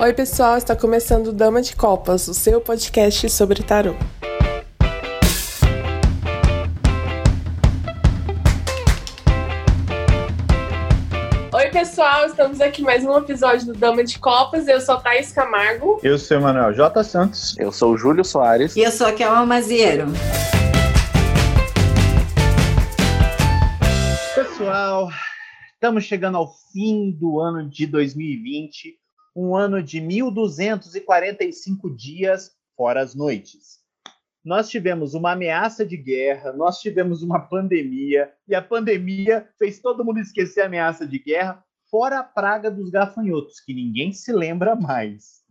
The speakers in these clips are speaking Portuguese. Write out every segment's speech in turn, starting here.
Oi, pessoal, está começando Dama de Copas, o seu podcast sobre tarô. Oi, pessoal, estamos aqui mais um episódio do Dama de Copas. Eu sou Thaís Camargo. Eu sou o Emanuel J. Santos. Eu sou o Júlio Soares. E eu sou a Kelma Maziero. Pessoal, estamos chegando ao fim do ano de 2020 um ano de 1.245 dias, fora as noites. Nós tivemos uma ameaça de guerra, nós tivemos uma pandemia, e a pandemia fez todo mundo esquecer a ameaça de guerra, fora a praga dos gafanhotos, que ninguém se lembra mais.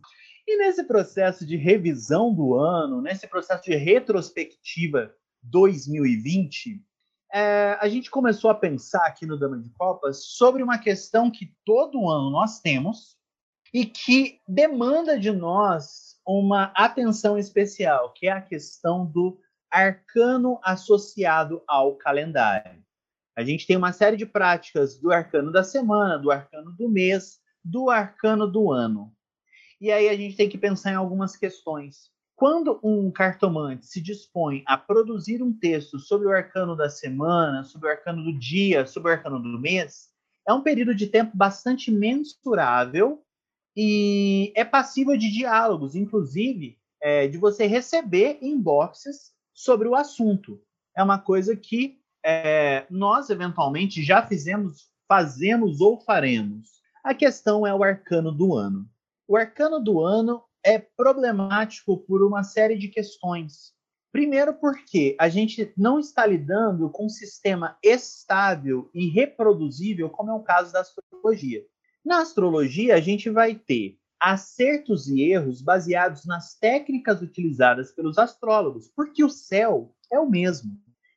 E nesse processo de revisão do ano, nesse processo de retrospectiva 2020, é, a gente começou a pensar aqui no Dama de Copas sobre uma questão que todo ano nós temos, e que demanda de nós uma atenção especial, que é a questão do arcano associado ao calendário. A gente tem uma série de práticas do arcano da semana, do arcano do mês, do arcano do ano. E aí a gente tem que pensar em algumas questões. Quando um cartomante se dispõe a produzir um texto sobre o arcano da semana, sobre o arcano do dia, sobre o arcano do mês, é um período de tempo bastante mensurável e é passível de diálogos, inclusive é, de você receber inboxes sobre o assunto. É uma coisa que é, nós eventualmente já fizemos, fazemos ou faremos. A questão é o arcano do ano. O arcano do ano é problemático por uma série de questões. Primeiro, porque a gente não está lidando com um sistema estável e reproduzível, como é o caso da astrologia. Na astrologia, a gente vai ter acertos e erros baseados nas técnicas utilizadas pelos astrólogos, porque o céu é o mesmo.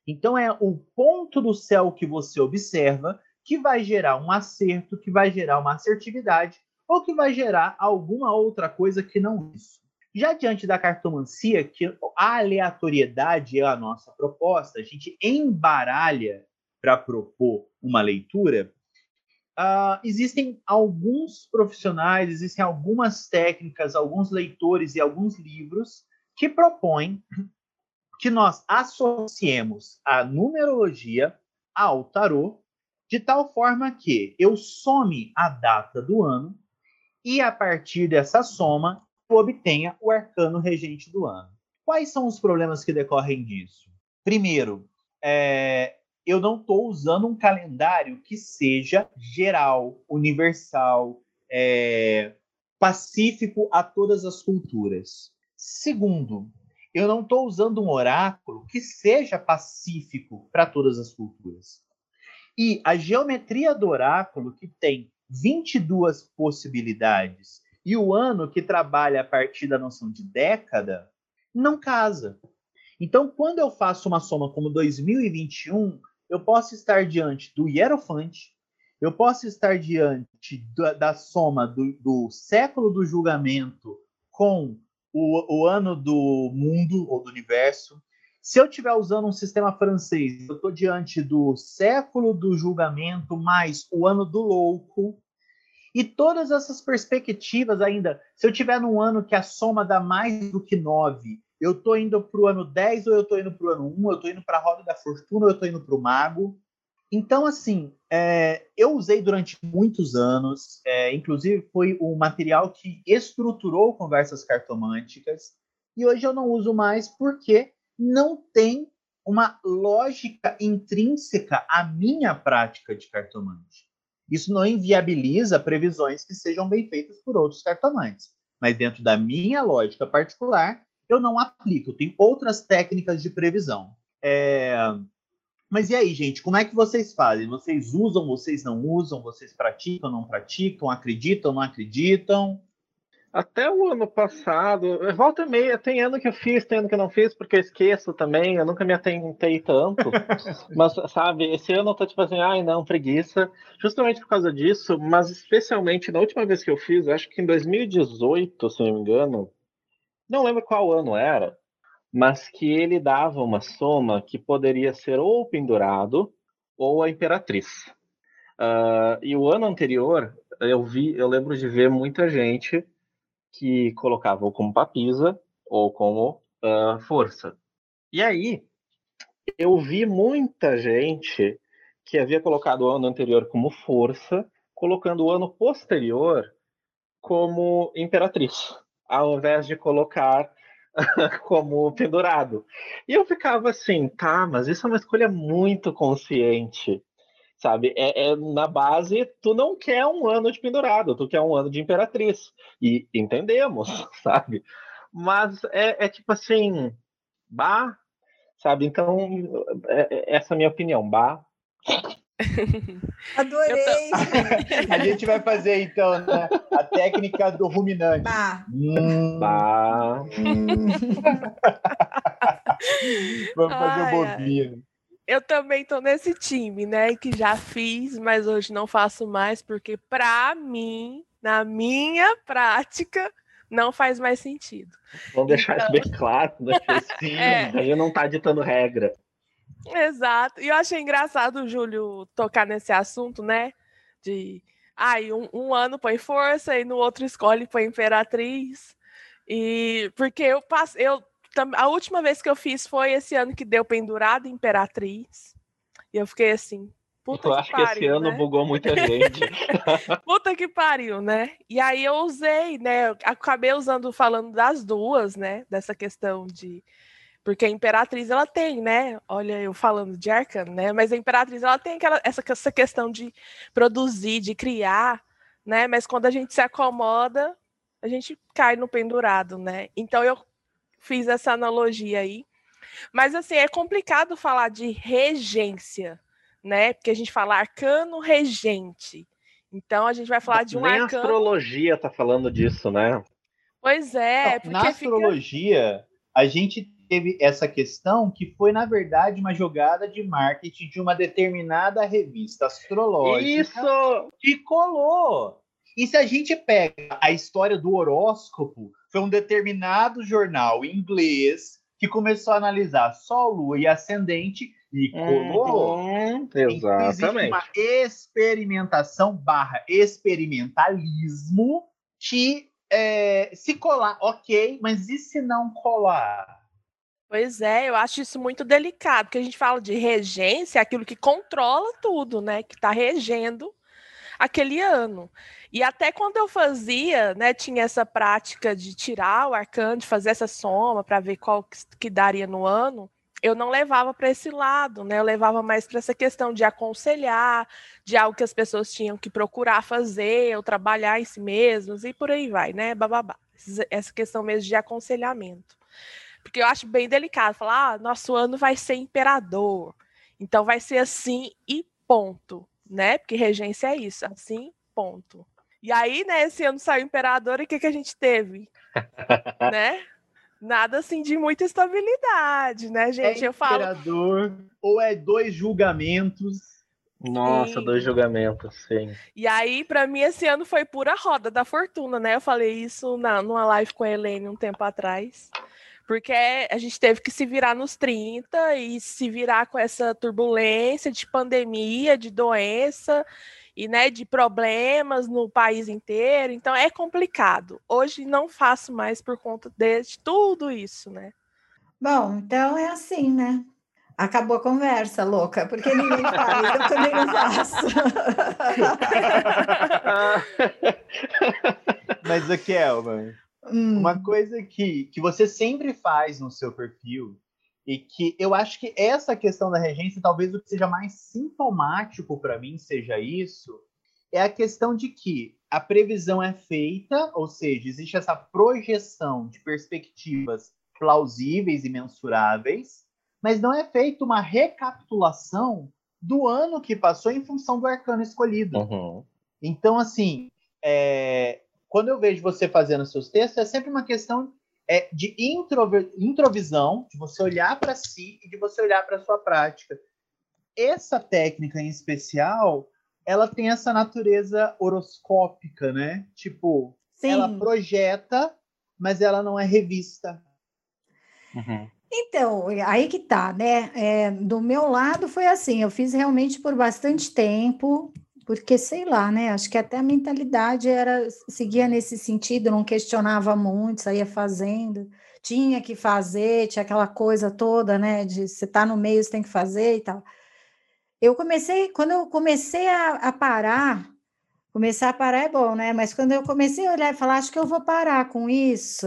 Então, é o ponto do céu que você observa que vai gerar um acerto, que vai gerar uma assertividade, ou que vai gerar alguma outra coisa que não isso. Já diante da cartomancia, que a aleatoriedade é a nossa proposta, a gente embaralha para propor uma leitura, Uh, existem alguns profissionais, existem algumas técnicas, alguns leitores e alguns livros que propõem que nós associemos a numerologia ao tarô de tal forma que eu some a data do ano e a partir dessa soma eu obtenha o arcano regente do ano. Quais são os problemas que decorrem disso? Primeiro, é, eu não estou usando um calendário que seja geral, universal, é, pacífico a todas as culturas. Segundo, eu não estou usando um oráculo que seja pacífico para todas as culturas. E a geometria do oráculo, que tem 22 possibilidades, e o ano que trabalha a partir da noção de década, não casa. Então, quando eu faço uma soma como 2021, eu posso estar diante do Hierofante, eu posso estar diante da, da soma do, do, século do julgamento com o, o, ano do mundo ou do universo. Se eu estiver usando um sistema francês, eu estou diante do século do julgamento mais o ano do louco. E todas essas perspectivas ainda, se eu tiver num ano que a soma dá mais do que nove, eu estou indo para o ano 10 ou eu estou indo para o ano 1, eu estou indo para a roda da fortuna ou eu estou indo para o mago. Então, assim, é, eu usei durante muitos anos, é, inclusive foi o material que estruturou conversas cartomânticas, e hoje eu não uso mais porque não tem uma lógica intrínseca à minha prática de cartomante. Isso não inviabiliza previsões que sejam bem feitas por outros cartomantes. Mas dentro da minha lógica particular, eu não aplico. Tem outras técnicas de previsão. É... Mas e aí, gente, como é que vocês fazem? Vocês usam, vocês não usam, vocês praticam, não praticam, acreditam, não acreditam? Até o ano passado, volta e meia, tem ano que eu fiz, tem ano que eu não fiz, porque eu esqueço também, eu nunca me atentei tanto. mas, sabe, esse ano eu tô tipo assim, ai não, preguiça. Justamente por causa disso, mas especialmente na última vez que eu fiz, acho que em 2018, se não me engano, não lembro qual ano era, mas que ele dava uma soma que poderia ser ou o pendurado ou a imperatriz. Uh, e o ano anterior, eu vi, eu lembro de ver muita gente que colocava ou como papisa ou como uh, força. E aí, eu vi muita gente que havia colocado o ano anterior como força, colocando o ano posterior como imperatriz, ao invés de colocar como pendurado. E eu ficava assim, tá, mas isso é uma escolha muito consciente, sabe? É, é, na base, tu não quer um ano de pendurado, tu quer um ano de imperatriz. E entendemos, sabe? Mas é, é tipo assim, bah, sabe? Então, é, é, essa é a minha opinião, bah. Adorei! a gente vai fazer então né, a técnica do ruminante. Bah. Hum, bah. Hum. Vamos fazer o bobinho. Eu também tô nesse time, né? Que já fiz, mas hoje não faço mais, porque para mim, na minha prática, não faz mais sentido. Vamos deixar então... isso bem claro, né? Sim, é. aí não tá ditando regra. Exato. E eu achei engraçado o Júlio tocar nesse assunto, né? De ai, ah, um, um, ano põe força e no outro escolhe põe imperatriz. E porque eu passei, eu a última vez que eu fiz foi esse ano que deu pendurado imperatriz. E eu fiquei assim, Puta eu que acho pariu, que esse ano né? bugou muita gente. Puta que pariu, né? E aí eu usei, né? Eu acabei usando, falando das duas, né? Dessa questão de porque a Imperatriz, ela tem, né? Olha, eu falando de Arcano, né? Mas a Imperatriz, ela tem aquela, essa, essa questão de produzir, de criar, né? Mas quando a gente se acomoda, a gente cai no pendurado, né? Então eu fiz essa analogia aí. Mas, assim, é complicado falar de regência, né? Porque a gente fala arcano regente. Então, a gente vai falar de um Nem arcano... a astrologia tá falando disso, né? Pois é. Não, na astrologia, fica... a gente teve essa questão que foi, na verdade, uma jogada de marketing de uma determinada revista astrológica Isso! que colou. E se a gente pega a história do horóscopo, foi um determinado jornal inglês que começou a analisar Sol, Lua e Ascendente e colou. Uhum, exatamente. uma experimentação barra experimentalismo que é, se colar, ok, mas e se não colar? Pois é, eu acho isso muito delicado, porque a gente fala de regência, aquilo que controla tudo, né? Que está regendo aquele ano. E até quando eu fazia, né, tinha essa prática de tirar o arcano, de fazer essa soma para ver qual que, que daria no ano, eu não levava para esse lado, né? Eu levava mais para essa questão de aconselhar, de algo que as pessoas tinham que procurar fazer, ou trabalhar em si mesmas, e por aí vai, né? Bababá. Essa questão mesmo de aconselhamento. Porque eu acho bem delicado falar, ah, nosso ano vai ser imperador. Então vai ser assim e ponto, né? Porque regência é isso, assim, ponto. E aí, né, esse ano saiu imperador e o que, que a gente teve? né? Nada assim de muita estabilidade, né, é gente? É eu falo. Imperador, ou é dois julgamentos. Nossa, sim. dois julgamentos, sim. E aí, para mim, esse ano foi pura roda da fortuna, né? Eu falei isso na, numa live com a Helene um tempo atrás. Porque a gente teve que se virar nos 30 e se virar com essa turbulência de pandemia, de doença e né, de problemas no país inteiro. Então é complicado. Hoje não faço mais por conta de tudo isso, né? Bom, então é assim, né? Acabou a conversa, louca, porque ninguém faz, eu também não faço. Mas, Kelma, hum. uma coisa que, que você sempre faz no seu perfil e que eu acho que essa questão da regência, talvez o que seja mais sintomático para mim seja isso, é a questão de que a previsão é feita, ou seja, existe essa projeção de perspectivas plausíveis e mensuráveis, mas não é feita uma recapitulação do ano que passou em função do arcano escolhido. Uhum. Então, assim, é, quando eu vejo você fazendo seus textos, é sempre uma questão é de introvisão, de você olhar para si e de você olhar para a sua prática. Essa técnica em especial, ela tem essa natureza horoscópica, né? Tipo, Sim. ela projeta, mas ela não é revista. Uhum. Então, aí que tá, né? É, do meu lado foi assim, eu fiz realmente por bastante tempo, porque sei lá, né? Acho que até a mentalidade era seguia nesse sentido, não questionava muito, saía fazendo, tinha que fazer, tinha aquela coisa toda, né? De você tá no meio, você tem que fazer e tal. Eu comecei, quando eu comecei a, a parar, começar a parar é bom, né? Mas quando eu comecei a olhar e falar, acho que eu vou parar com isso,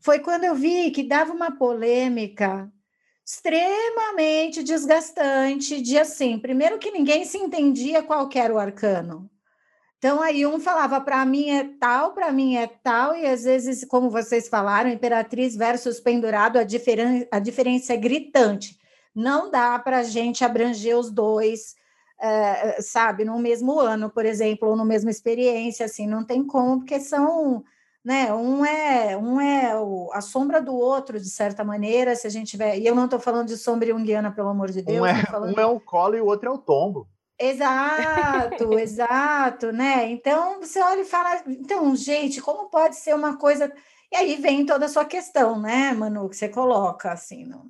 foi quando eu vi que dava uma polêmica extremamente desgastante de assim, primeiro que ninguém se entendia qual era o arcano. Então aí um falava para mim é tal, para mim é tal e às vezes, como vocês falaram, imperatriz versus pendurado, a, diferen a diferença é gritante. Não dá para a gente abranger os dois, é, sabe, no mesmo ano, por exemplo, ou no mesma experiência, assim, não tem como, porque são né? Um é um é o, a sombra do outro, de certa maneira, se a gente tiver. E eu não estou falando de sombra junguiana, pelo amor de Deus. Um é, falando... um é o colo e o outro é o tombo. Exato, exato, né? Então você olha e fala, então, gente, como pode ser uma coisa. E aí vem toda a sua questão, né, Manu, que você coloca assim, no...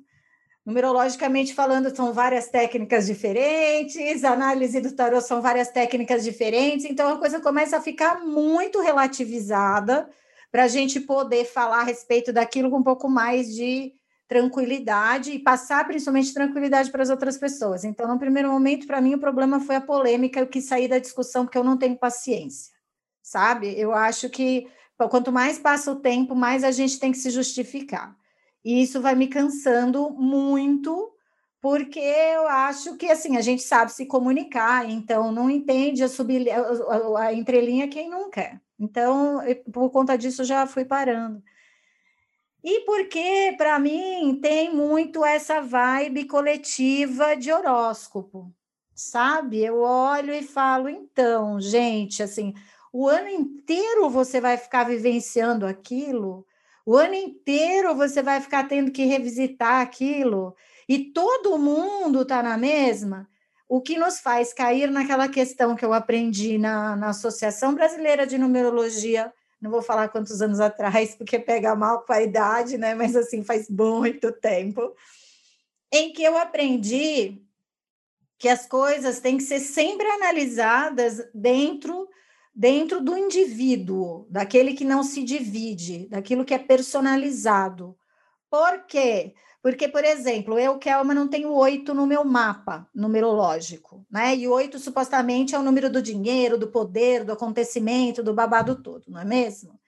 numerologicamente falando, são várias técnicas diferentes, análise do tarô são várias técnicas diferentes, então a coisa começa a ficar muito relativizada para a gente poder falar a respeito daquilo com um pouco mais de tranquilidade e passar principalmente tranquilidade para as outras pessoas. Então, no primeiro momento, para mim, o problema foi a polêmica, eu quis sair da discussão porque eu não tenho paciência, sabe? Eu acho que quanto mais passa o tempo, mais a gente tem que se justificar. E isso vai me cansando muito, porque eu acho que assim a gente sabe se comunicar, então não entende a, sub, a, a entrelinha quem não quer. Então, por conta disso, já fui parando. E porque, para mim, tem muito essa vibe coletiva de horóscopo, sabe? Eu olho e falo, então, gente, assim, o ano inteiro você vai ficar vivenciando aquilo, o ano inteiro você vai ficar tendo que revisitar aquilo, e todo mundo está na mesma o que nos faz cair naquela questão que eu aprendi na, na Associação Brasileira de Numerologia, não vou falar quantos anos atrás, porque pega mal com a idade, né? Mas assim, faz muito tempo, em que eu aprendi que as coisas têm que ser sempre analisadas dentro dentro do indivíduo, daquele que não se divide, daquilo que é personalizado. Por quê? Porque, por exemplo, eu, Kelma, não tenho oito no meu mapa numerológico, né? E oito supostamente é o número do dinheiro, do poder, do acontecimento, do babado todo, não é mesmo?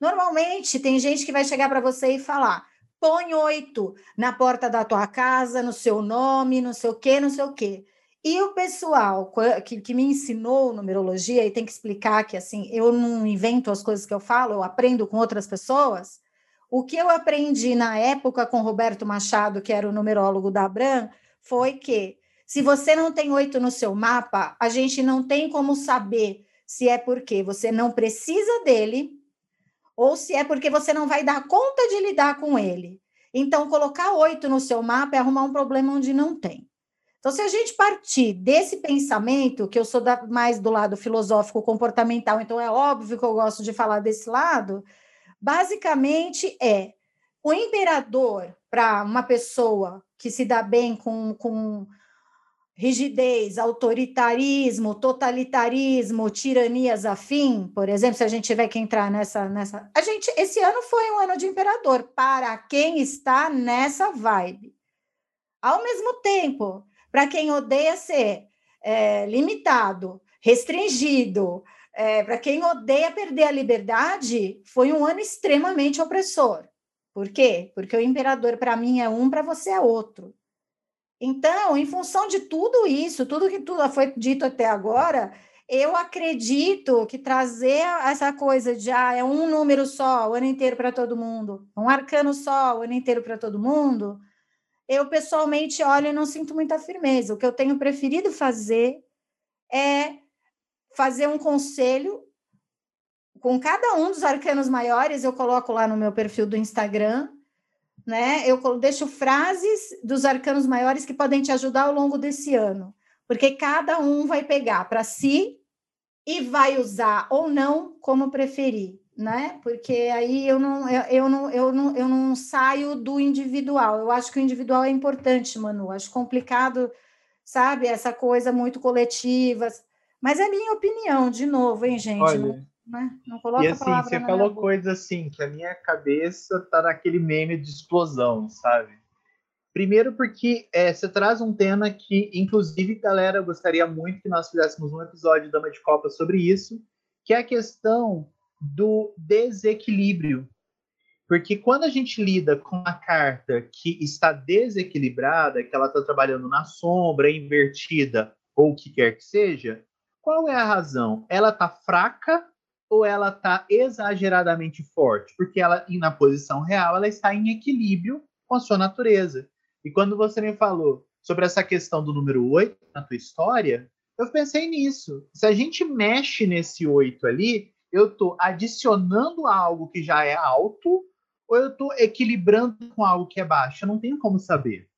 Normalmente tem gente que vai chegar para você e falar: põe oito na porta da tua casa, no seu nome, não sei o quê, não sei o quê. E o pessoal que, que me ensinou numerologia, e tem que explicar que assim, eu não invento as coisas que eu falo, eu aprendo com outras pessoas o que eu aprendi na época com Roberto Machado, que era o numerólogo da Abram, foi que se você não tem oito no seu mapa, a gente não tem como saber se é porque você não precisa dele ou se é porque você não vai dar conta de lidar com ele. Então, colocar oito no seu mapa é arrumar um problema onde não tem. Então, se a gente partir desse pensamento, que eu sou da, mais do lado filosófico comportamental, então é óbvio que eu gosto de falar desse lado, Basicamente é o imperador para uma pessoa que se dá bem com, com rigidez, autoritarismo, totalitarismo, tiranias afim, por exemplo, se a gente tiver que entrar nessa nessa, a gente esse ano foi um ano de imperador para quem está nessa vibe. Ao mesmo tempo, para quem odeia ser é, limitado, restringido, é, para quem odeia perder a liberdade, foi um ano extremamente opressor. Por quê? Porque o imperador para mim é um, para você é outro. Então, em função de tudo isso, tudo que tudo foi dito até agora, eu acredito que trazer essa coisa de ah, é um número só o ano inteiro para todo mundo, um arcano só o ano inteiro para todo mundo, eu pessoalmente olho e não sinto muita firmeza. O que eu tenho preferido fazer é fazer um conselho com cada um dos arcanos maiores, eu coloco lá no meu perfil do Instagram, né? Eu deixo frases dos arcanos maiores que podem te ajudar ao longo desse ano, porque cada um vai pegar para si e vai usar ou não como preferir, né? Porque aí eu não, eu, eu, não, eu, não, eu não saio do individual. Eu acho que o individual é importante, Manu. Acho complicado, sabe? Essa coisa muito coletiva Mas é minha opinião, de novo, hein, gente? Olha, não, né? não coloca e assim, você falou coisa assim, que a minha cabeça tá naquele meme de explosão, sabe? Primeiro porque é, você traz um tema que, inclusive, galera, eu gostaria muito que nós fizéssemos um episódio Dama de Copa sobre isso, que é a questão do desequilíbrio. Porque quando a gente lida com uma carta que está desequilibrada, que ela está trabalhando na sombra, invertida, ou o que quer que seja, qual é a razão? Ela está fraca ou ela está exageradamente forte? Porque ela, na posição real, ela está em equilíbrio com a sua natureza. E quando você me falou sobre essa questão do número 8 na tua história, eu pensei nisso. Se a gente mexe nesse 8 ali, eu estou adicionando algo que já é alto ou eu estou equilibrando com algo que é baixo? Eu não tenho como saber.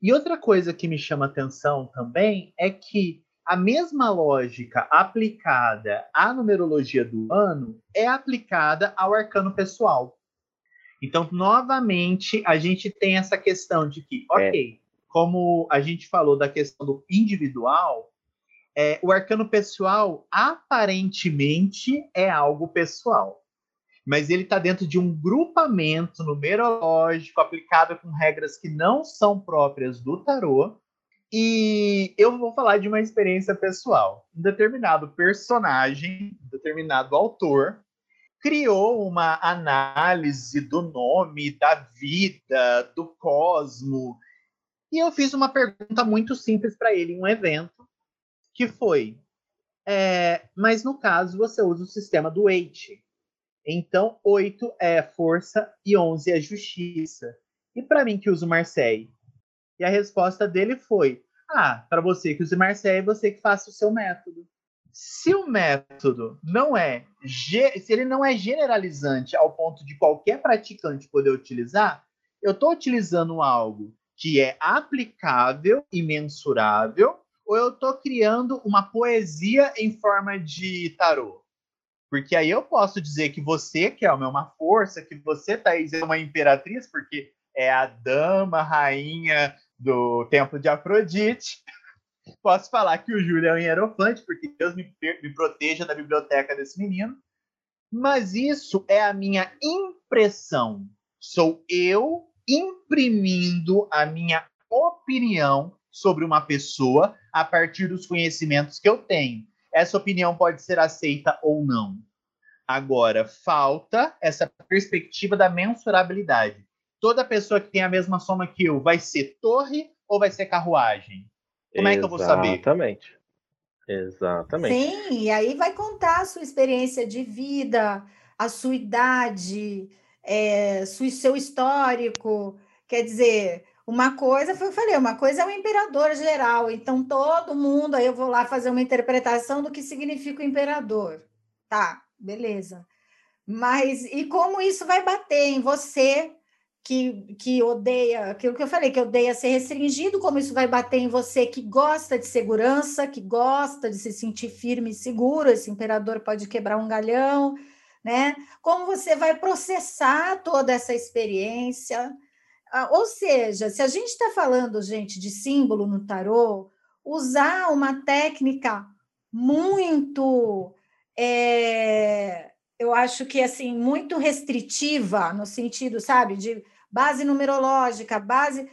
E outra coisa que me chama atenção também é que a mesma lógica aplicada à numerologia do ano é aplicada ao arcano pessoal. Então, novamente, a gente tem essa questão de que, é. ok, é. como a gente falou da questão do individual, é, o arcano pessoal aparentemente é algo pessoal, mas ele está dentro de um grupamento numerológico aplicado com regras que não são próprias do tarô. E eu vou falar de uma experiência pessoal. Um determinado personagem, um determinado autor, criou uma análise do nome, da vida, do cosmo. E eu fiz uma pergunta muito simples para ele em um evento, que foi: é, mas no caso você usa o sistema do eight. Então, 8 é força e 11 é justiça. E para mim que uso Marseille? E a resposta dele foi: Ah, para você que usa Marseille, você que faça o seu método. Se o método não é, se ele não é generalizante ao ponto de qualquer praticante poder utilizar, eu estou utilizando algo que é aplicável e mensurável, ou eu estou criando uma poesia em forma de tarô? Porque aí eu posso dizer que você, que é uma força, que você, Thaís, é uma imperatriz, porque é a dama, rainha do templo de Afrodite. Posso falar que o Júlio é um hierofante, porque Deus me, me proteja da biblioteca desse menino. Mas isso é a minha impressão. Sou eu imprimindo a minha opinião sobre uma pessoa a partir dos conhecimentos que eu tenho. Essa opinião pode ser aceita ou não. Agora, falta essa perspectiva da mensurabilidade. Toda pessoa que tem a mesma soma que eu vai ser torre ou vai ser carruagem? Como é que eu vou saber? Exatamente. Exatamente. Sim, e aí vai contar a sua experiência de vida, a sua idade, é, seu histórico. Quer dizer, uma coisa foi, eu falei, uma coisa é o imperador geral, então todo mundo, aí eu vou lá fazer uma interpretação do que significa o imperador. Tá, beleza. Mas e como isso vai bater em você que, que odeia, aquilo que eu falei, que odeia ser restringido, como isso vai bater em você que gosta de segurança, que gosta de se sentir firme e seguro, esse imperador pode quebrar um galhão, né? Como você vai processar toda essa experiência. Ah, ou seja, se a gente está falando, gente, de símbolo no tarô, usar uma técnica muito. É, eu acho que assim, muito restritiva, no sentido, sabe, de base numerológica, base.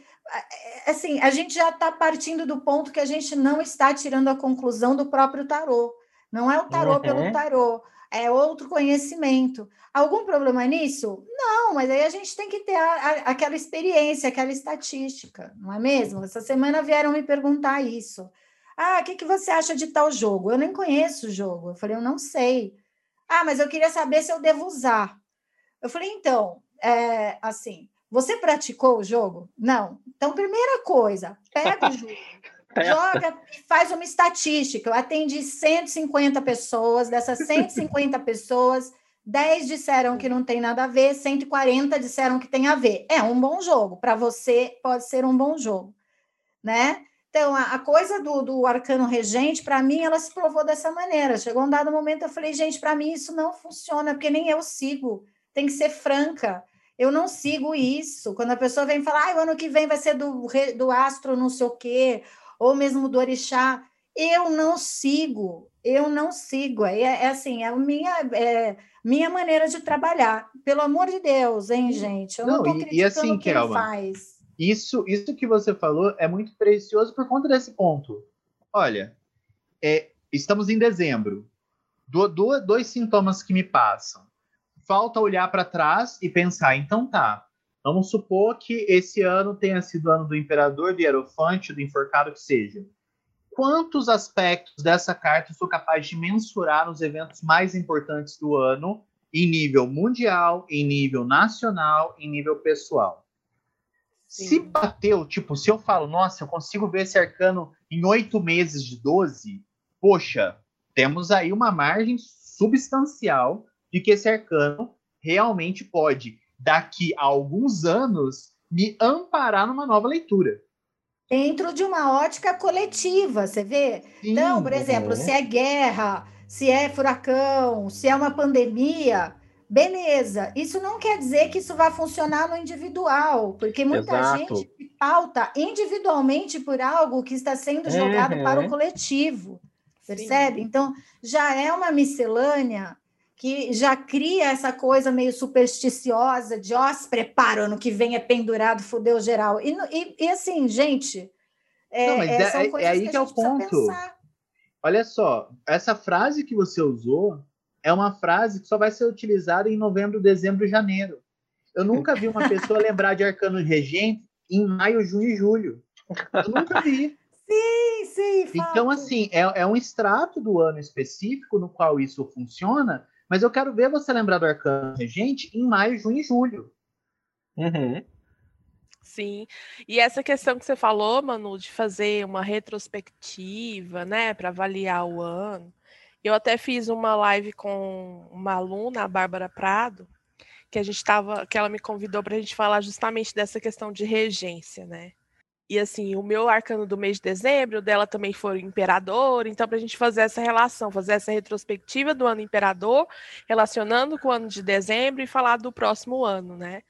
É, assim, a gente já está partindo do ponto que a gente não está tirando a conclusão do próprio tarô. Não é o tarô uhum. pelo tarô, é outro conhecimento. Algum problema nisso? Não, mas aí a gente tem que ter a, a, aquela experiência, aquela estatística, não é mesmo? Essa semana vieram me perguntar isso. Ah, o que, que você acha de tal jogo? Eu nem conheço o jogo. Eu falei, eu não sei. Ah, mas eu queria saber se eu devo usar. Eu falei, então, é, assim, você praticou o jogo? Não. Então, primeira coisa, pega o jogo, joga e faz uma estatística. Eu atendi 150 pessoas, dessas 150 pessoas, 10 disseram que não tem nada a ver, 140 disseram que tem a ver. É um bom jogo. Para você, pode ser um bom jogo. Né? Então, a, a coisa do, do arcano regente, para mim, ela se provou dessa maneira. Chegou um dado momento, eu falei, gente, para mim isso não funciona, porque nem eu sigo. Tem que ser franca. Eu não sigo isso. Quando a pessoa vem falar, ah, o ano que vem vai ser do, do astro não sei o quê, ou mesmo do orixá, Eu não sigo, eu não sigo. É, é assim, é a minha, é, minha maneira de trabalhar. Pelo amor de Deus, hein, gente? Eu não, não tô e, e assim, quem Kelma, faz. Isso, isso que você falou é muito precioso por conta desse ponto. Olha, é, estamos em dezembro. Do, do, dois sintomas que me passam. Falta olhar para trás e pensar, então tá, Vamos supor que esse ano tenha sido o ano do imperador, do hierofante, do enforcado que seja. Quantos aspectos dessa carta eu sou capaz de mensurar nos eventos mais importantes do ano, em nível mundial, em nível nacional, em nível pessoal? Sim. Se bateu, tipo, se eu falo, nossa, eu consigo ver esse arcano em oito meses de 12, poxa, temos aí uma margem substancial de que esse arcano realmente pode daqui a alguns anos, me amparar numa nova leitura. Dentro de uma ótica coletiva, você vê? Sim, então, por exemplo, é. se é guerra, se é furacão, se é uma pandemia, beleza. Isso não quer dizer que isso vai funcionar no individual, porque muita Exato. gente pauta individualmente por algo que está sendo jogado uhum. para o coletivo. Percebe? Sim. Então, já é uma miscelânea que já cria essa coisa meio supersticiosa de ó, se prepara, ano que vem é pendurado, fudeu geral. E, e, e assim, gente, é, Não, mas é, é, é aí que, que é o ponto. Olha só, essa frase que você usou é uma frase que só vai ser utilizada em novembro, dezembro e janeiro. Eu nunca vi uma pessoa lembrar de arcano regente em maio, junho e julho. Eu nunca vi. Sim, sim. Então, assim, é, é um extrato do ano específico no qual isso funciona, mas eu quero ver você lembrar do Arcano Regente em maio, junho e julho. Uhum. Sim. E essa questão que você falou, Manu, de fazer uma retrospectiva, né, para avaliar o ano. Eu até fiz uma live com uma aluna, a Bárbara Prado, que a gente estava, que ela me convidou para a gente falar justamente dessa questão de regência, né? E assim, o meu arcano do mês de dezembro, dela também foi o imperador, então para a gente fazer essa relação, fazer essa retrospectiva do ano imperador, relacionando com o ano de dezembro e falar do próximo ano, né?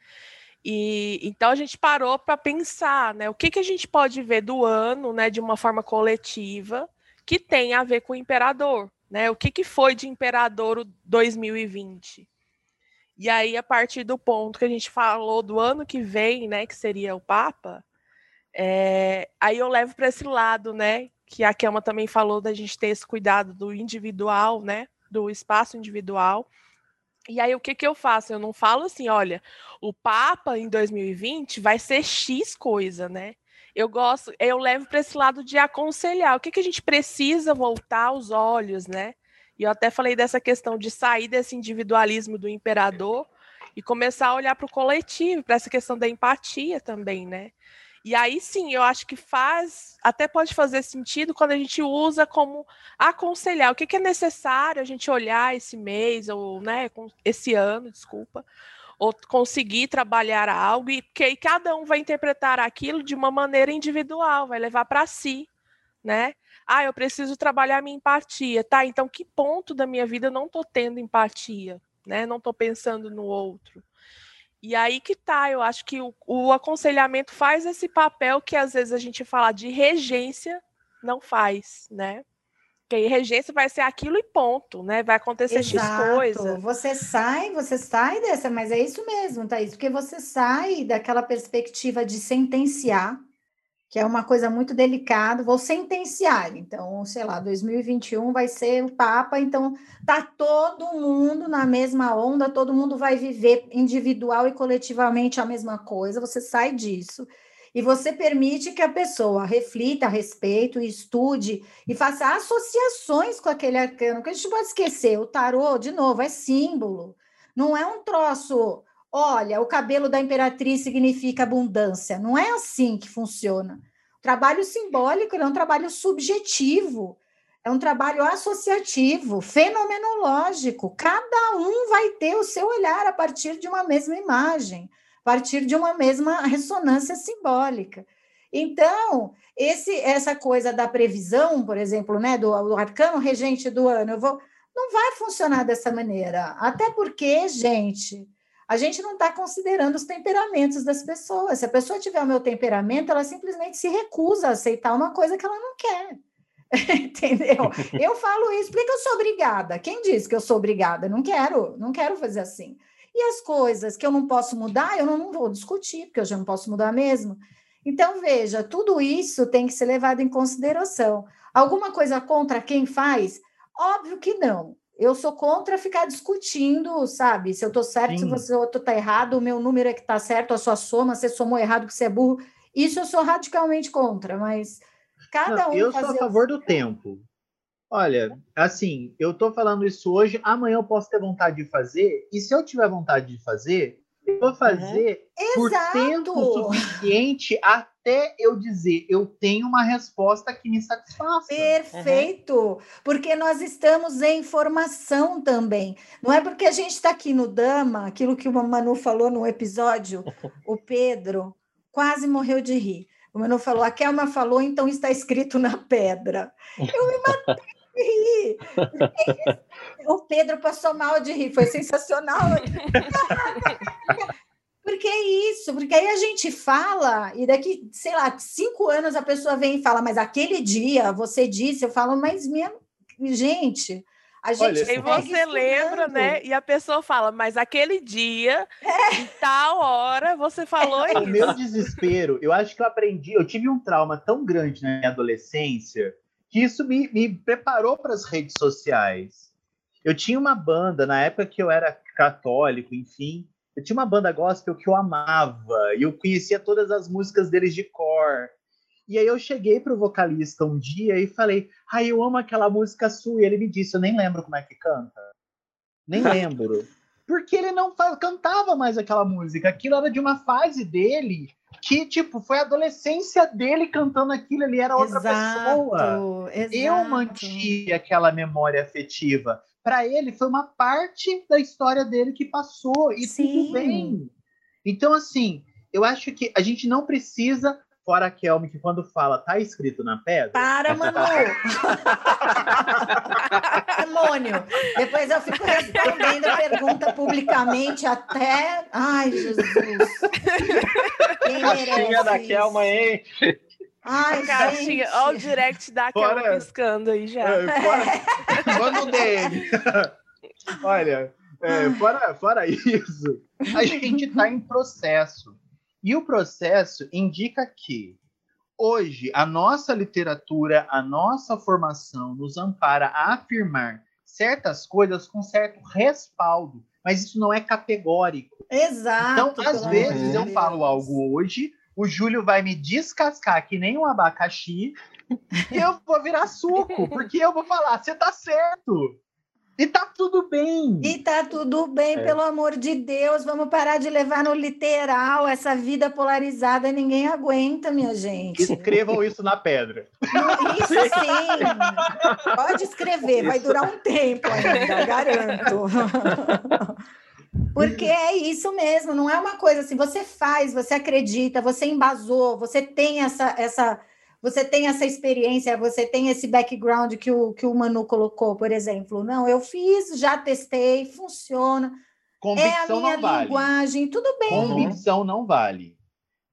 E então a gente parou para pensar, né, o que, que a gente pode ver do ano, né, de uma forma coletiva, que tem a ver com o imperador, né? O que, que foi de imperador 2020? E aí, a partir do ponto que a gente falou do ano que vem, né, que seria o Papa, é, aí eu levo para esse lado, né? Que a Kelma também falou da gente ter esse cuidado do individual, né? Do espaço individual. E aí o que, que eu faço? Eu não falo assim, olha, o Papa em 2020 vai ser X coisa, né? Eu gosto, eu levo para esse lado de aconselhar. O que, que a gente precisa voltar aos olhos, né? E eu até falei dessa questão de sair desse individualismo do imperador e começar a olhar para o coletivo, para essa questão da empatia também, né? E aí sim, eu acho que faz, até pode fazer sentido quando a gente usa como aconselhar o que, que é necessário a gente olhar esse mês, ou né, esse ano, desculpa, ou conseguir trabalhar algo, e que aí cada um vai interpretar aquilo de uma maneira individual, vai levar para si, né? Ah, eu preciso trabalhar minha empatia, tá? Então, que ponto da minha vida eu não estou tendo empatia, né? Não estou pensando no outro. E aí que tá, eu acho que o, o, aconselhamento faz esse papel que às vezes a gente fala de regência não faz, né? Porque aí regência vai ser aquilo e ponto, né? Vai acontecer Exato. X coisa. Você sai, você sai dessa, mas é isso mesmo, Thaís, porque você sai daquela perspectiva de sentenciar que é uma coisa muito delicada, vou sentenciar. Então, sei lá, 2021 vai ser o Papa, então tá todo mundo na mesma onda, todo mundo vai viver individual e coletivamente a mesma coisa. Você sai disso e você permite que a pessoa reflita a respeito, estude e faça associações com aquele arcano, que a gente pode esquecer, o tarô, de novo, é símbolo. Não é um troço Olha, o cabelo da imperatriz significa abundância. Não é assim que funciona. O trabalho simbólico é um trabalho subjetivo, é um trabalho associativo, fenomenológico. Cada um vai ter o seu olhar a partir de uma mesma imagem, a partir de uma mesma ressonância simbólica. Então, esse, essa coisa da previsão, por exemplo, né, do, do arcano regente do ano, vou, não vai funcionar dessa maneira. Até porque, gente, a gente não está considerando os temperamentos das pessoas. Se a pessoa tiver o meu temperamento, ela simplesmente se recusa a aceitar uma coisa que ela não quer. Entendeu? Eu falo isso porque eu sou obrigada. Quem diz que eu sou obrigada? Não quero, não quero fazer assim. E as coisas que eu não posso mudar, eu não vou discutir, porque eu já não posso mudar mesmo. Então, veja, tudo isso tem que ser levado em consideração. Alguma coisa contra quem faz? Óbvio que não. Eu sou contra ficar discutindo, sabe? Se eu estou certo, Sim. se você outro está errado, o meu número é que está certo, a sua soma, você somou errado, que você é burro. Isso eu sou radicalmente contra, mas cada um. Eu sou a favor do tempo. Olha, assim, eu estou falando isso hoje, amanhã eu posso ter vontade de fazer, e se eu tiver vontade de fazer, eu vou fazer uhum. por tempo suficiente até eu dizer eu tenho uma resposta que me satisfaça. Perfeito, uhum. porque nós estamos em formação também. Não é porque a gente está aqui no Dama, aquilo que o Manu falou no episódio, o Pedro quase morreu de rir. O Manu falou, a Kelma falou, então está escrito na pedra. Eu me matei de rir. O Pedro passou mal de rir, foi sensacional. Porque é isso, porque aí a gente fala, e daqui, sei lá, cinco anos a pessoa vem e fala, mas aquele dia você disse, eu falo, mas minha gente, a gente Olha, e você lembra, né? E a pessoa fala, mas aquele dia, é. em tal hora, você falou é. isso. O meu desespero, eu acho que eu aprendi, eu tive um trauma tão grande na minha adolescência que isso me, me preparou para as redes sociais. Eu tinha uma banda, na época que eu era católico, enfim, eu tinha uma banda gospel que eu amava, e eu conhecia todas as músicas deles de cor. E aí eu cheguei pro vocalista um dia e falei, ai, ah, eu amo aquela música sua. E ele me disse, eu nem lembro como é que canta. Nem lembro. Porque ele não cantava mais aquela música. Aquilo era de uma fase dele que, tipo, foi a adolescência dele cantando aquilo, ele era outra exato, pessoa. Exato. Eu mantinha aquela memória afetiva para ele foi uma parte da história dele que passou e Sim. tudo bem. Então, assim, eu acho que a gente não precisa, fora a Kelme, que quando fala tá escrito na pedra. Para, Manu! Demônio! Depois eu fico respondendo a pergunta publicamente até. Ai, Jesus! Quem merece? da Kelma enche. Ai, caixinha, olha o direct da Kelma piscando aí já. É, fora, manda um DM. olha, é, fora, fora isso, a gente está em processo. E o processo indica que hoje a nossa literatura, a nossa formação nos ampara a afirmar certas coisas com certo respaldo, mas isso não é categórico. Exato. Então, às vezes, eu falo algo hoje, o Júlio vai me descascar que nem um abacaxi e eu vou virar suco, porque eu vou falar, você tá certo. E tá tudo bem. E tá tudo bem, é. pelo amor de Deus. Vamos parar de levar no literal essa vida polarizada. Ninguém aguenta, minha gente. Escrevam isso na pedra. Isso sim. Pode escrever, vai durar um tempo ainda, garanto. Porque é isso mesmo, não é uma coisa assim, você faz, você acredita, você embasou, você tem essa, essa, você tem essa experiência, você tem esse background que o, que o Manu colocou, por exemplo. Não, eu fiz, já testei, funciona. Convicção é a minha não linguagem, vale. tudo bem. Convicção não vale.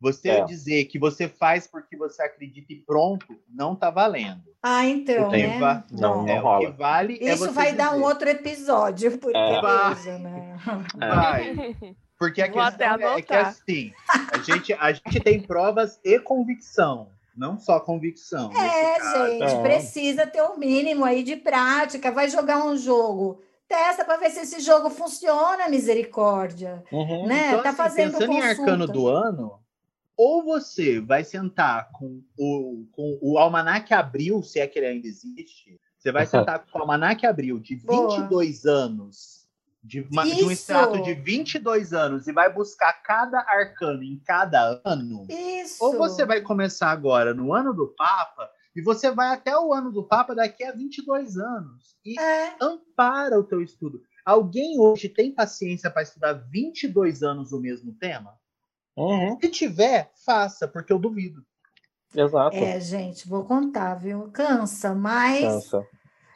Você é. dizer que você faz porque você acredita e pronto, não está valendo. Ah, então. Né? Va não, não, é, rola. O que vale é Isso é vai dizer. dar um outro episódio, porque é. Né? Vai. Porque a Vou questão é, é que assim, a gente, a gente tem provas e convicção. Não só convicção. É, gente, é. precisa ter o um mínimo aí de prática. Vai jogar um jogo testa para ver se esse jogo funciona, misericórdia. Uhum. Né? Então, tá assim, fazendo pensando consulta. em arcano do ano, ou você vai sentar com o, com o Almanac Abril, se é que ele ainda existe, você vai sentar com o Almanac Abril de 22 Boa. anos, de, uma, de, um extrato de 22 anos, e vai buscar cada arcano em cada ano. Isso. Ou você vai começar agora no ano do Papa, e você vai até o ano do Papa daqui a 22 anos. E é. ampara o teu estudo. Alguém hoje tem paciência para estudar 22 anos o mesmo tema? Uhum. Se tiver, faça, porque eu duvido. Exato. É, gente, vou contar, viu? Cansa, mas Cansa.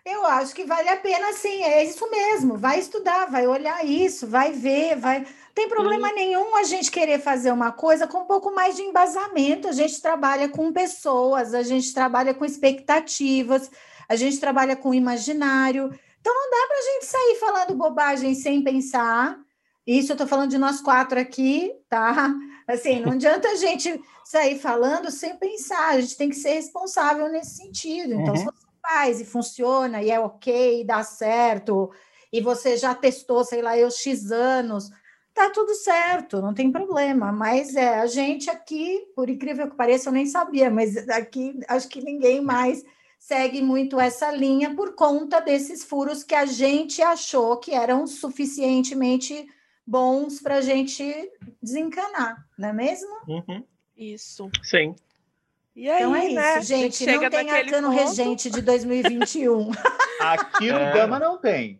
eu acho que vale a pena, sim. É isso mesmo. Vai estudar, vai olhar isso, vai ver, vai. tem problema nenhum a gente querer fazer uma coisa com um pouco mais de embasamento. A gente trabalha com pessoas, a gente trabalha com expectativas, a gente trabalha com imaginário. Então não dá para a gente sair falando bobagem sem pensar. Isso eu estou falando de nós quatro aqui, tá? Assim, não adianta a gente sair falando sem pensar, a gente tem que ser responsável nesse sentido. Então, uhum. se você faz e funciona e é ok, e dá certo, e você já testou, sei lá, eu X anos, tá tudo certo, não tem problema. Mas é, a gente aqui, por incrível que pareça, eu nem sabia, mas aqui acho que ninguém mais segue muito essa linha por conta desses furos que a gente achou que eram suficientemente bons para a gente desencanar, não é mesmo? Uhum. Isso. Sim. E aí, então é né? isso, gente. Não tem arcano ponto. regente de 2021. Aqui no é. Gama não tem.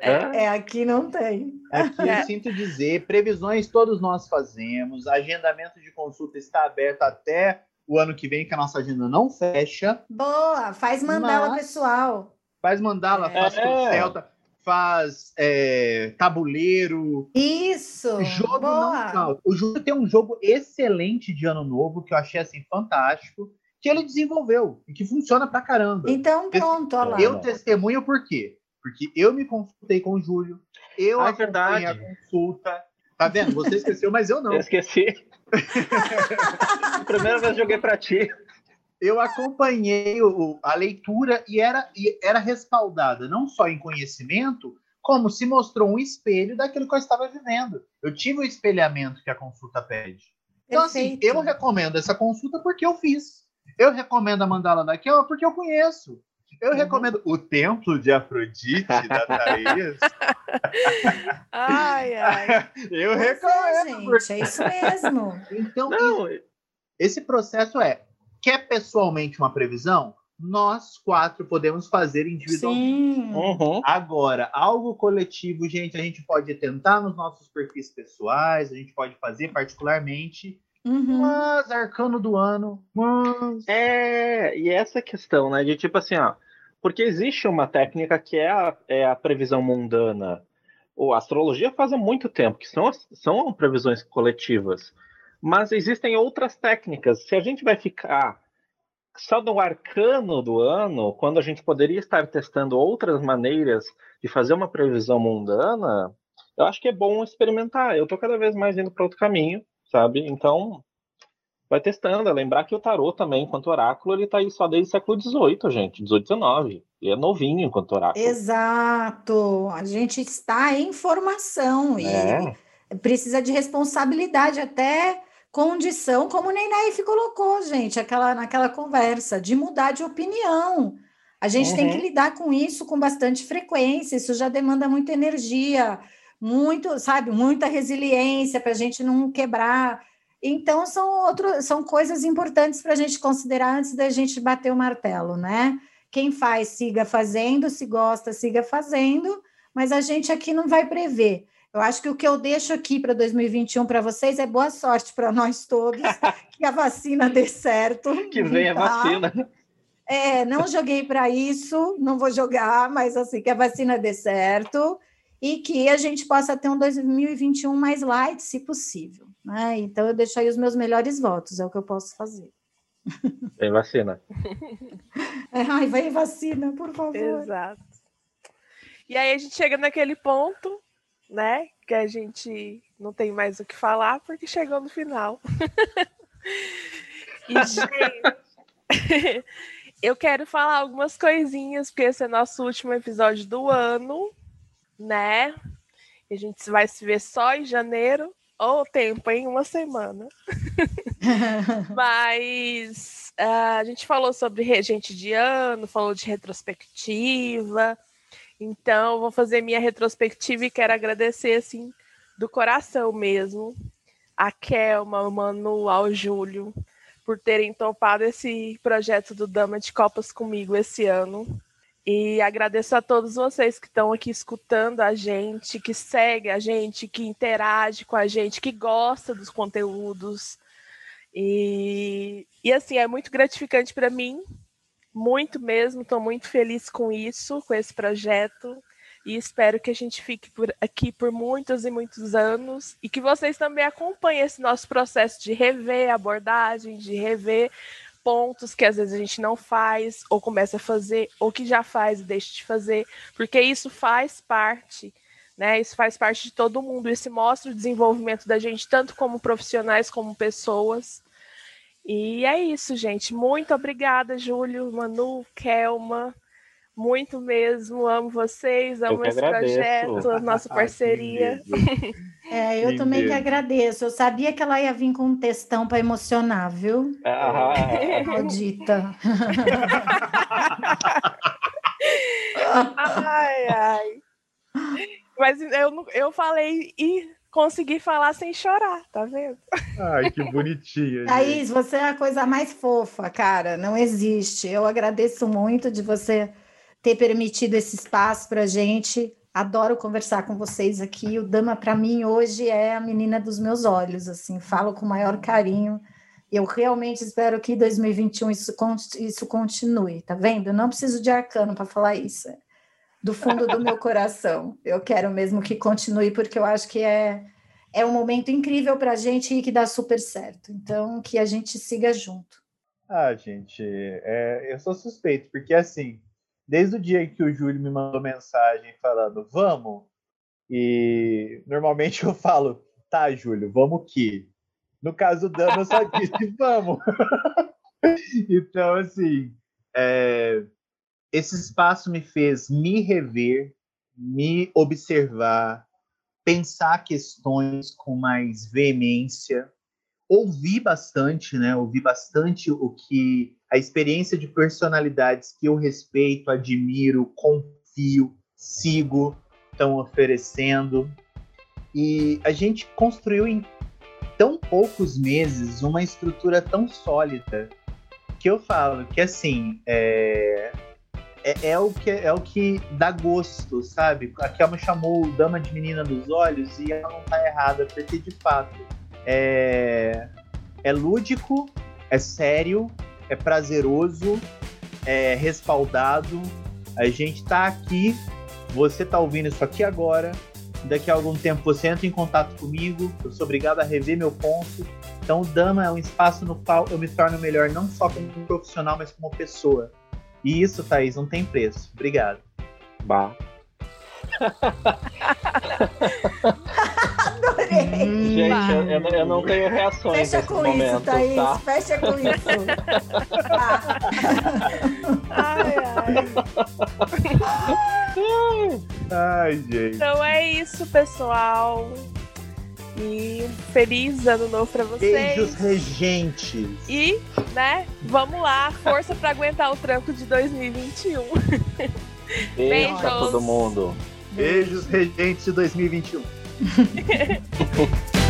É, é, aqui não tem. Aqui é. eu sinto dizer, previsões todos nós fazemos, agendamento de consulta está aberto até o ano que vem, que a nossa agenda não fecha. Boa, faz mandala pessoal. Faz mandala, é. faz Celta, faz é, tabuleiro. Isso! Jogo Boa. não O Júlio tem um jogo excelente de ano novo, que eu achei assim fantástico, que ele desenvolveu e que funciona pra caramba. Então, pronto, olha lá. Eu testemunho por quê? Porque eu me consultei com o Júlio, eu ah, é verdade. a consulta. Tá vendo? Você esqueceu, mas eu não. Eu esqueci. Primeira vez joguei para ti. Eu acompanhei o, a leitura e era, e era respaldada não só em conhecimento, como se mostrou um espelho daquilo que eu estava vivendo. Eu tive o espelhamento que a consulta pede. Então, assim, Perfeito. assim, eu recomendo essa consulta porque eu fiz. Eu recomendo a mandala daquela porque eu conheço. Eu uhum. recomendo o Templo de Afrodite da Thaís. ai, ai. Eu pois recomendo. É, gente, porque... é isso mesmo. Então, Não. esse processo é: quer pessoalmente uma previsão? Nós quatro podemos fazer individualmente. Sim. Uhum. Agora, algo coletivo, gente, a gente pode tentar nos nossos perfis pessoais, a gente pode fazer particularmente. Uhum. Mas arcano do ano. Mas... É, e essa questão, né? De tipo assim, ó. Porque existe uma técnica que é a, é a previsão mundana. O, a astrologia faz há muito tempo, que são, são previsões coletivas. Mas existem outras técnicas. Se a gente vai ficar só no arcano do ano, quando a gente poderia estar testando outras maneiras de fazer uma previsão mundana, eu acho que é bom experimentar. Eu estou cada vez mais indo para outro caminho, sabe? Então, vai testando. Lembrar que o tarô também, enquanto oráculo, ele está aí só desde o século XVIII, gente, 18, 19. Ele é novinho enquanto oráculo. Exato. A gente está em formação é. e precisa de responsabilidade até condição, como o Neinaif colocou, gente, aquela, naquela conversa, de mudar de opinião. A gente uhum. tem que uhum. lidar com isso com bastante frequência, isso já demanda muita energia, muito, sabe, muita resiliência para a gente não quebrar. Então, são, outro, são coisas importantes para a gente considerar antes da gente bater o martelo, né? Quem faz, siga fazendo, se gosta, siga fazendo, mas a gente aqui não vai prever. Eu acho que o que eu deixo aqui para 2021 para vocês é boa sorte para nós todos, que a vacina dê certo. Que venha tá? a vacina. É, não joguei para isso, não vou jogar, mas assim, que a vacina dê certo e que a gente possa ter um 2021 mais light, se possível. Né? Então, eu deixo aí os meus melhores votos, é o que eu posso fazer. Vem vacina. Ai, vem vacina, por favor. Exato. E aí a gente chega naquele ponto né? Que a gente não tem mais o que falar porque chegou no final. e, gente, eu quero falar algumas coisinhas, porque esse é nosso último episódio do ano, né? E a gente vai se ver só em janeiro ou tempo em uma semana. Mas uh, a gente falou sobre regente de ano, falou de retrospectiva. Então, vou fazer minha retrospectiva e quero agradecer, assim, do coração mesmo, a Kelma, o Manu, ao Júlio, por terem topado esse projeto do Dama de Copas comigo esse ano. E agradeço a todos vocês que estão aqui escutando a gente, que segue a gente, que interage com a gente, que gosta dos conteúdos. E, e assim, é muito gratificante para mim muito mesmo, estou muito feliz com isso, com esse projeto. E espero que a gente fique por aqui por muitos e muitos anos e que vocês também acompanhem esse nosso processo de rever abordagem, de rever pontos que às vezes a gente não faz, ou começa a fazer, ou que já faz e deixa de fazer, porque isso faz parte, né? Isso faz parte de todo mundo. Isso mostra o desenvolvimento da gente, tanto como profissionais como pessoas. E é isso, gente. Muito obrigada, Júlio, Manu, Kelma. Muito mesmo, amo vocês, amo esse agradeço. projeto, nossa parceria. é, eu também que agradeço. Eu sabia que ela ia vir com um textão para emocionar, viu? Ah. Maldita. ai, ai. Mas eu, eu falei e consegui falar sem chorar, tá vendo? Ai, que bonitinha. Thaís, você é a coisa mais fofa, cara. Não existe. Eu agradeço muito de você ter permitido esse espaço para gente. Adoro conversar com vocês aqui. O Dama, para mim, hoje é a menina dos meus olhos. Assim, falo com o maior carinho. Eu realmente espero que em 2021 isso, isso continue, tá vendo? Eu não preciso de arcano para falar isso. Do fundo do meu coração. Eu quero mesmo que continue, porque eu acho que é, é um momento incrível para a gente e que dá super certo. Então, que a gente siga junto. Ah, gente, é, eu sou suspeito, porque assim, desde o dia que o Júlio me mandou mensagem falando, vamos, e normalmente eu falo, tá, Júlio, vamos que. No caso do Dama, eu só disse, vamos. então, assim, é, esse espaço me fez me rever, me observar, pensar questões com mais veemência, ouvir bastante, né? Ouvir bastante o que a experiência de personalidades que eu respeito, admiro, confio, sigo, estão oferecendo. E a gente construiu em tão poucos meses uma estrutura tão sólida que eu falo que assim é, é, é, o que é o que dá gosto, sabe? A Kelma chamou Dama de Menina dos Olhos e ela não tá errada, porque de fato é, é lúdico, é sério, é prazeroso, é respaldado. A gente está aqui, você está ouvindo isso aqui agora. Daqui a algum tempo você entra em contato comigo, eu sou obrigado a rever meu ponto. Então, o Dama é um espaço no qual eu me torno melhor não só como profissional, mas como pessoa. E isso, Thaís, não tem preço. Obrigado. Bah. Adorei. Hum, Gente, eu, eu, eu, não tenho reações Fecha com momento, isso, Thaís. Tá? Fecha com isso. ai, ai. ai, gente. Então é isso, pessoal. E um feliz ano novo pra vocês. Beijos regentes. E, né, vamos lá, força pra aguentar o tranco de 2021. Beijo Beijos. pra todo mundo. Beijos regentes de 2021.